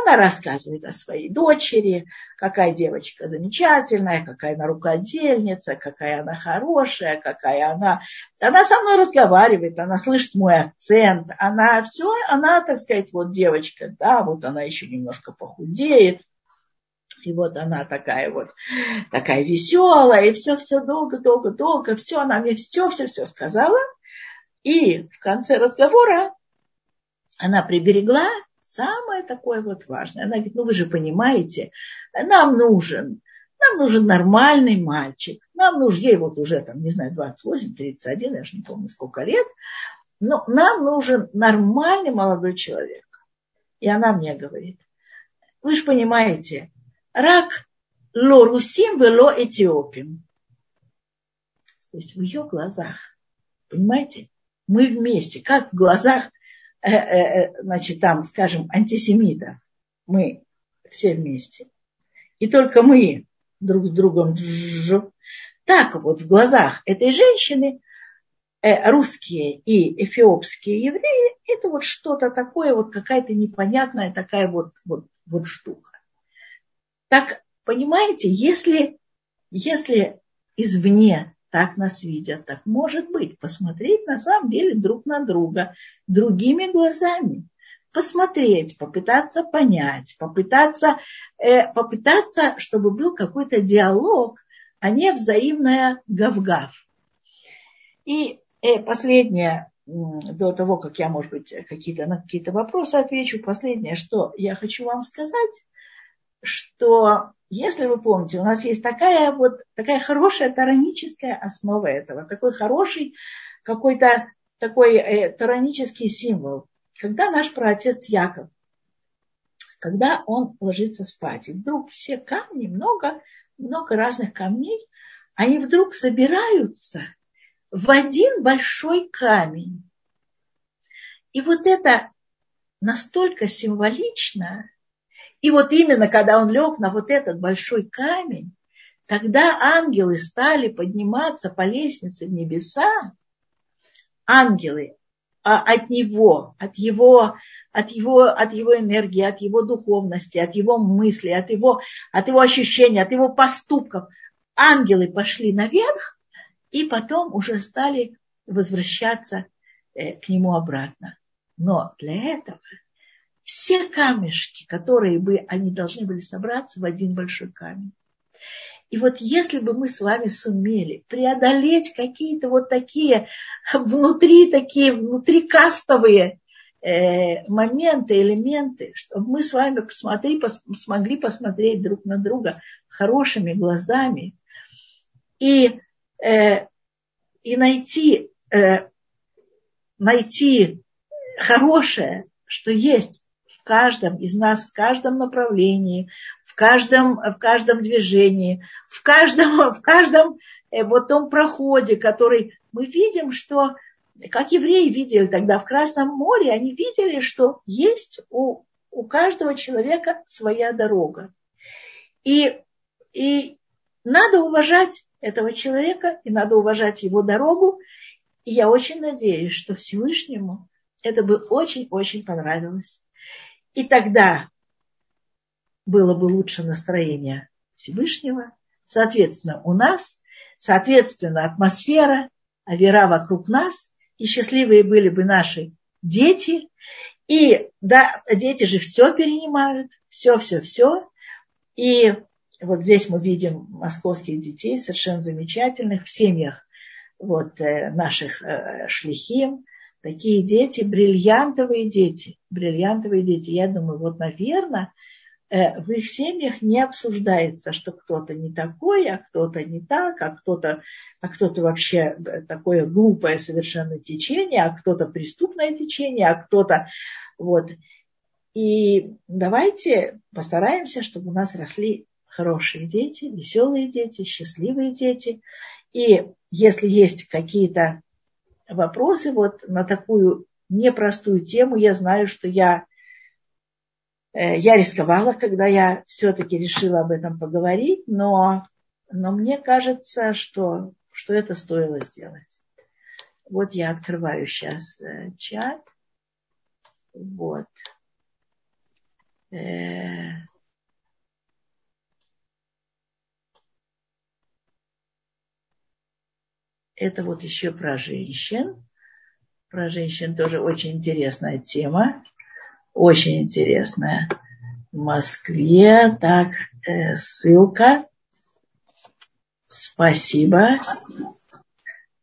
Она рассказывает о своей дочери, какая девочка замечательная, какая она рукодельница, какая она хорошая, какая она... Она со мной разговаривает, она слышит мой акцент, она все, она, так сказать, вот девочка, да, вот она еще немножко похудеет, и вот она такая вот, такая веселая, и все-все долго-долго-долго, все, она мне все-все-все сказала. И в конце разговора она приберегла самое такое вот важное. Она говорит, ну вы же понимаете, нам нужен, нам нужен нормальный мальчик. Нам нужен, ей вот уже там, не знаю, 28, 31, я же не помню сколько лет. Но нам нужен нормальный молодой человек. И она мне говорит, вы же понимаете, рак ло русим вело этиопим. То есть в ее глазах, понимаете, мы вместе, как в глазах, значит, там, скажем, антисемитов, мы все вместе. И только мы друг с другом, так вот в глазах этой женщины русские и эфиопские евреи, это вот что-то такое, вот какая-то непонятная такая вот, вот, вот штука. Так, понимаете, если, если извне так нас видят, так может быть, посмотреть на самом деле друг на друга другими глазами. Посмотреть, попытаться понять, попытаться, э, попытаться, чтобы был какой-то диалог, а не взаимная гав-гав. И э, последнее, до того, как я, может быть, какие-то, на какие-то вопросы отвечу, последнее, что я хочу вам сказать, что, если вы помните, у нас есть такая вот такая хорошая тараническая основа этого, такой хороший какой-то такой э, таранический символ. Когда наш праотец Яков, когда он ложится спать, и вдруг все камни, много, много разных камней, они вдруг собираются в один большой камень. И вот это настолько символично, и вот именно, когда он лег на вот этот большой камень, тогда ангелы стали подниматься по лестнице в небеса, ангелы а от него, от его, от его, от его энергии, от его духовности, от его мыслей, от его, от его ощущений, от его поступков. Ангелы пошли наверх и потом уже стали возвращаться э, к нему обратно. Но для этого все камешки, которые бы они должны были собраться в один большой камень. И вот если бы мы с вами сумели преодолеть какие-то вот такие внутри, такие внутри кастовые э, моменты, элементы, чтобы мы с вами посмотри, пос, смогли посмотреть друг на друга хорошими глазами и, э, и найти, э, найти хорошее, что есть каждом из нас, в каждом направлении, каждом, в каждом движении, в каждом, в каждом э, вот том проходе, который мы видим, что, как евреи видели тогда в Красном море, они видели, что есть у, у каждого человека своя дорога. И, и надо уважать этого человека, и надо уважать его дорогу. И я очень надеюсь, что Всевышнему это бы очень-очень понравилось. И тогда было бы лучше настроение Всевышнего. Соответственно, у нас, соответственно, атмосфера, а вера вокруг нас, и счастливые были бы наши дети. И да, дети же все перенимают, все-все-все. И вот здесь мы видим московских детей, совершенно замечательных, в семьях вот, э, наших э, шлихим, такие дети, бриллиантовые дети, бриллиантовые дети. Я думаю, вот, наверное, э, в их семьях не обсуждается, что кто-то не такой, а кто-то не так, а кто-то, а кто-то вообще такое глупое совершенно течение, а кто-то преступное течение, а кто-то вот. И давайте постараемся, чтобы у нас росли хорошие дети, веселые дети, счастливые дети. И если есть какие-то вопросы вот на такую непростую тему, я знаю, что я, э, я рисковала, когда я все-таки решила об этом поговорить, но, но мне кажется, что, что это стоило сделать. Вот я открываю сейчас э, чат. Вот. Это вот еще про женщин. Про женщин тоже очень интересная тема. Очень интересная. В Москве. Так, э, ссылка. Спасибо.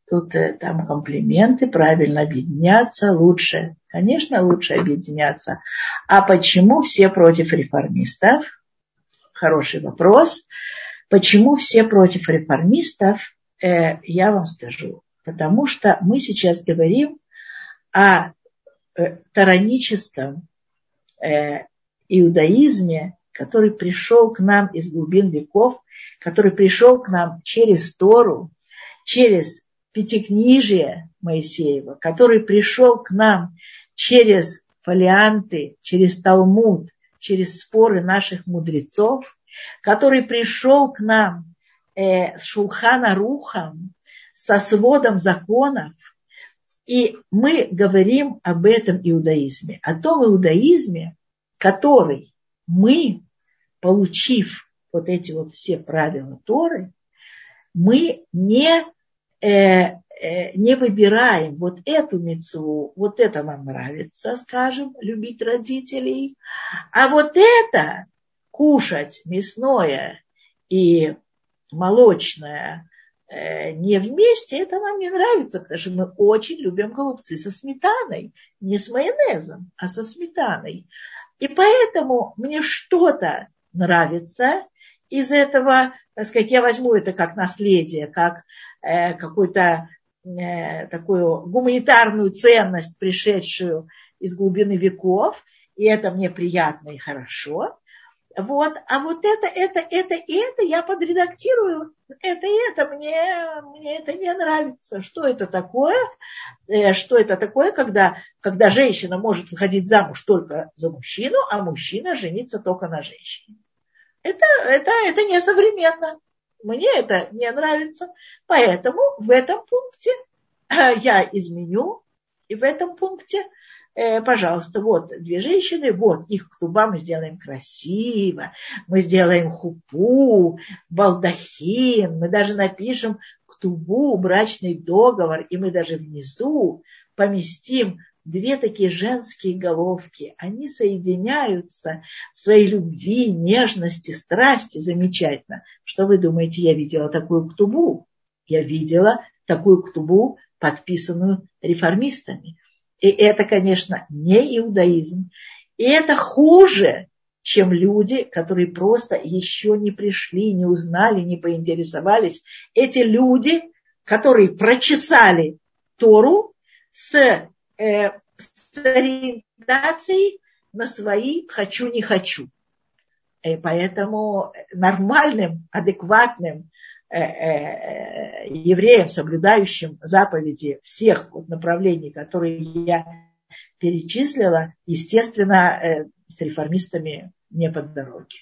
Тут э, там комплименты, правильно объединяться, лучше. Конечно, лучше объединяться. А почему все против реформистов? Хороший вопрос. Почему все против реформистов? Э, я вам скажу. Потому что мы сейчас говорим о э, тараническом э, иудаизме, который пришел к нам из глубин веков, который пришел к нам через Тору, через Пятикнижие Моисеева, который пришел к нам через фолианты, через Талмуд, через споры наших мудрецов, который пришел к нам э, с Шулхана Рухом, со сводом законов, и мы говорим об этом иудаизме, о том иудаизме, который мы, получив вот эти вот все правила Торы, мы не, э, э, не выбираем вот эту мецву, вот это нам нравится, скажем, любить родителей, а вот это кушать мясное и молочное э, не вместе, это нам не нравится, потому что мы очень любим голубцы со сметаной, не с майонезом, а со сметаной. И поэтому мне что-то нравится из этого, так сказать, я возьму это как наследие, как э, какую-то э, такую гуманитарную ценность, пришедшую из глубины веков, и это мне приятно и хорошо. Вот, а вот это, это, это и это я подредактирую. Это и это мне, мне это не нравится. Что это такое? Э, что это такое, когда, когда женщина может выходить замуж только за мужчину, а мужчина жениться только на женщине? Это, это, это не современно. Мне это не нравится. Поэтому в этом пункте я изменю. И в этом пункте э, пожалуйста, вот две женщины, вот их ктуба мы сделаем красиво, мы сделаем хупу, балдахин, мы даже напишем ктубу, брачный договор, и мы даже внизу поместим две такие женские головки. Они соединяются в своей любви, нежности, страсти. Замечательно. Что вы думаете, я видела такую ктубу? Я видела такую ктубу, подписанную реформистами. И это, конечно, не иудаизм. И это хуже, чем люди, которые просто еще не пришли, не узнали, не поинтересовались. Эти люди, которые прочесали Тору с, э, с ориентацией на свои «хочу, не хочу». И поэтому нормальным, адекватным евреям, соблюдающим заповеди всех направлений, которые я перечислила, естественно, с реформистами не под дороги.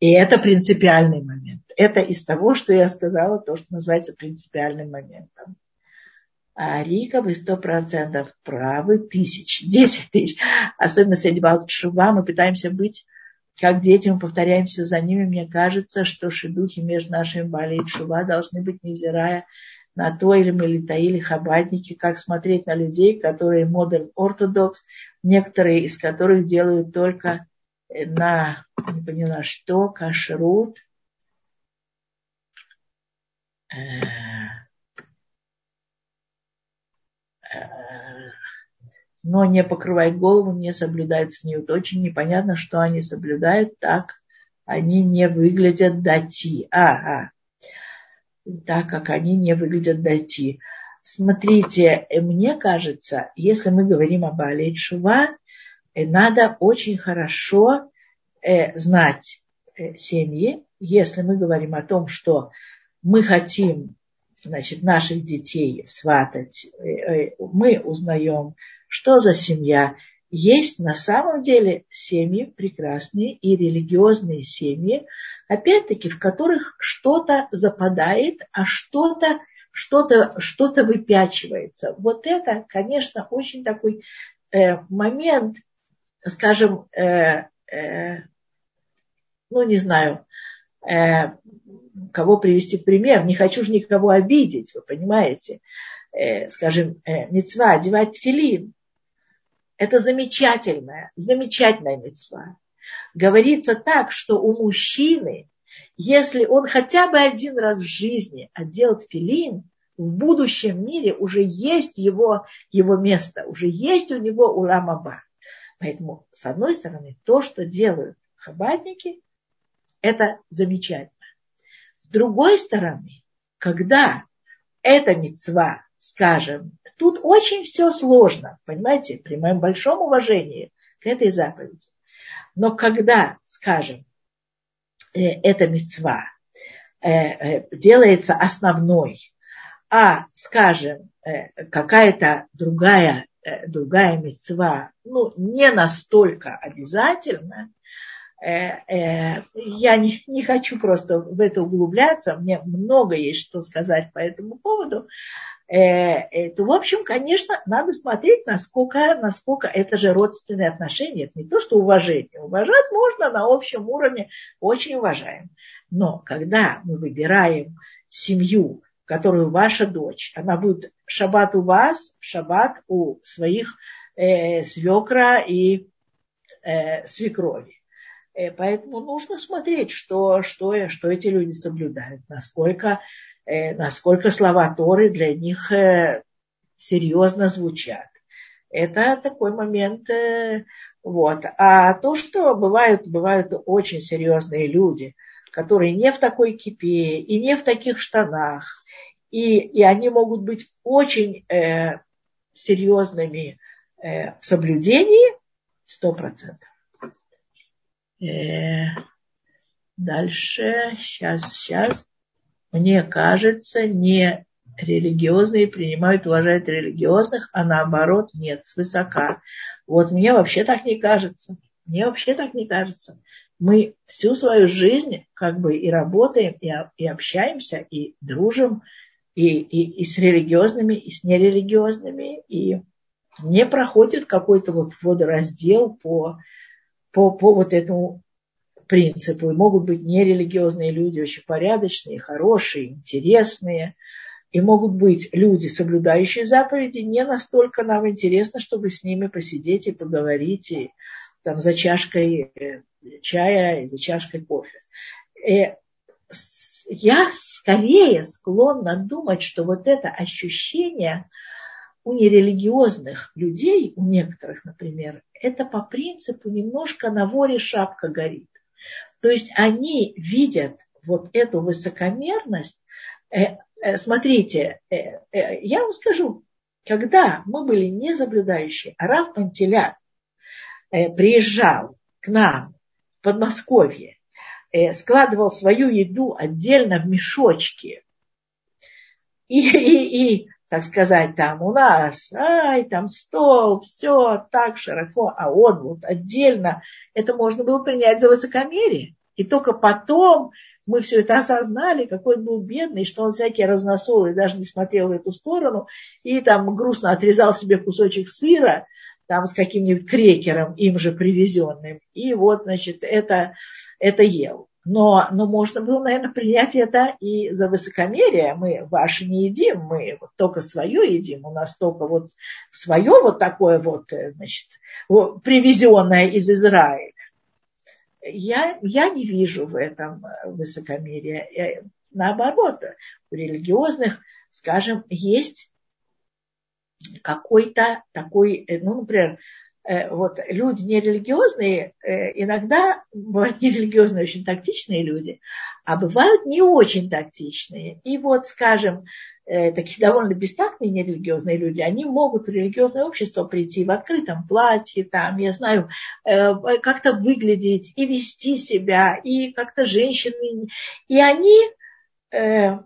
И это принципиальный момент. Это из того, что я сказала, то, что называется принципиальным моментом. А Рика, вы сто процентов правы, тысяч, десять тысяч. Особенно среди Шува мы пытаемся быть как дети, мы повторяемся за ними. Мне кажется, что шедухи между нашими Бали и Шува должны быть, невзирая на то, или мы или хабадники, как смотреть на людей, которые модерн ортодокс, некоторые из которых делают только на, не поняла, что, кашрут, э, э, но не покрывает голову, не соблюдает снют. Очень непонятно, что они соблюдают, так они не выглядят дати. Ага. Так как они не выглядят дати. Смотрите, мне кажется, если мы говорим об Алей Шува, надо очень хорошо э, знать э, семьи, если мы говорим о том, что мы хотим значит, наших детей сватать, э, мы узнаем, что за семья. Есть на самом деле семьи прекрасные и религиозные семьи, опять-таки, в которых что-то западает, а что-то что-то что выпячивается. Вот это, конечно, очень такой э, момент, скажем, э, э, ну не знаю, э, кого привести пример, не хочу же никого обидеть, вы понимаете, э, скажем, э, мецва, одевать филин, это замечательная, замечательная мецва. Говорится так, что у мужчины, если он хотя бы один раз в жизни одел филин, в будущем мире уже есть его, его место, уже есть у него урамаба. Поэтому, с одной стороны, то, что делают хабадники, это замечательно. С другой стороны, когда эта мецва, скажем, тут очень все сложно, понимаете, при моем большом уважении к этой заповеди. Но когда, скажем, э, эта мецва э, э, делается основной, а, скажем, какая-то другая другая мецва, ну, не настолько обязательно, э, я не, не хочу просто в это углубляться, мне много есть что сказать по этому поводу, то, в общем, конечно, надо смотреть, насколько, насколько это же родственные отношения. Это не то, что уважение. Уважать можно на общем уровне, очень уважаем. Но когда мы выбираем семью, которую ваша дочь, она будет шаббат у вас, шаббат у своих э, свекра и э, свекрови. Э, поэтому нужно смотреть, что, что, что эти люди соблюдают, насколько, э, насколько слова Торы для них э, серьезно звучат. Это такой момент. Э, вот. А то, что бывают, бывают очень серьезные люди, которые не в такой кипе и не в таких штанах, и, и они могут быть очень э, серьезными э, в соблюдении, сто процентов. Э, дальше, сейчас, сейчас. Мне кажется, не религиозные принимают, уважают религиозных, а наоборот нет, свысока. Вот мне вообще так не кажется. Мне вообще так не кажется. Мы всю свою жизнь как бы и работаем, и, и общаемся, и дружим, и, и, и с религиозными, и с нерелигиозными, и не проходит какой-то вот водораздел по, по, по вот этому принципу. И могут быть нерелигиозные люди, очень порядочные, хорошие, интересные. И могут быть люди, соблюдающие заповеди, не настолько нам интересно, чтобы с ними посидеть и поговорить, и там за чашкой э, чая и за чашкой кофе. И я скорее склонна думать, что вот это ощущение у нерелигиозных людей, у некоторых, например, это по принципу немножко на воре шапка горит. То есть они видят вот эту высокомерность. Э, э, смотрите, э, я вам скажу, когда мы были не соблюдающие, а Раф Пантеляк приезжал к нам Подмосковье э, складывал свою еду отдельно в мешочки. И, и, и, так сказать, там у нас, ай, там стол, все так широко, а он вот отдельно, это можно было принять за высокомерие. И только потом мы все это осознали, какой он был бедный, что он всякие разносолы даже не смотрел в эту сторону, и там грустно отрезал себе кусочек сыра, там с каким-нибудь крекером, им же привезенным, и вот, значит, это, это ел. Но, но можно было, наверное, принять это и за высокомерие. Мы ваше не едим, мы вот только свое едим. У нас только вот свое вот такое вот, э, значит, привезенное из Израиля я, я не вижу в этом э, высокомерия. Э, наоборот, у религиозных, скажем, есть какой-то такой, ну, например, вот люди нерелигиозные, иногда бывают нерелигиозные очень тактичные люди, а бывают не очень тактичные. И вот, скажем, э, такие довольно бестактные нерелигиозные люди, они могут в религиозное общество прийти в открытом платье, там, я знаю, э, как-то выглядеть и вести себя, и как-то женщины. И они э,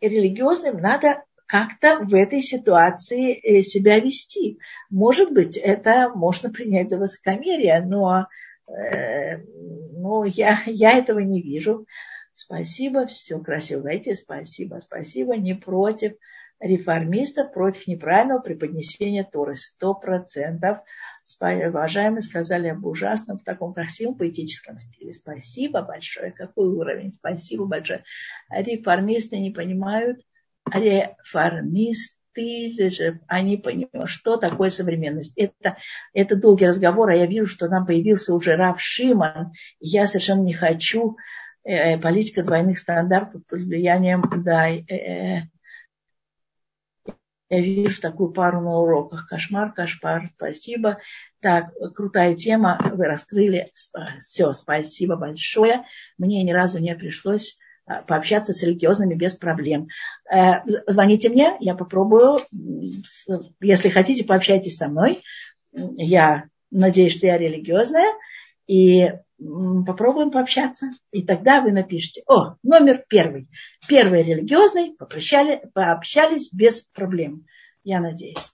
религиозным надо как-то в этой ситуации э, себя вести. Может быть, это можно принять за высокомерие, но, э, но я, я этого не вижу. Спасибо, все красиво. Знаете, спасибо, спасибо. Не против реформистов, против неправильного преподнесения Торы. Сто процентов. Уважаемые сказали об ужасном, в таком красивом поэтическом стиле. Спасибо большое. Какой уровень? Спасибо большое. Реформисты не понимают. Реформисты они понимают, что такое современность. Это, это долгий разговор, а я вижу, что нам появился уже Рав Шиман. Я совершенно не хочу Э, политика двойных стандартов под влиянием, да, э, э, я вижу такую пару на уроках. Кошмар, кошмар, спасибо. Так, крутая тема, вы раскрыли. Все, спасибо большое. Мне ни разу не пришлось пообщаться с религиозными без проблем. Звоните мне, я попробую. Если хотите, пообщайтесь со мной. Я надеюсь, что я религиозная. И попробуем пообщаться. И тогда вы напишите, о, номер первый. Первый религиозный, попрощали, пообщались без проблем. Я надеюсь.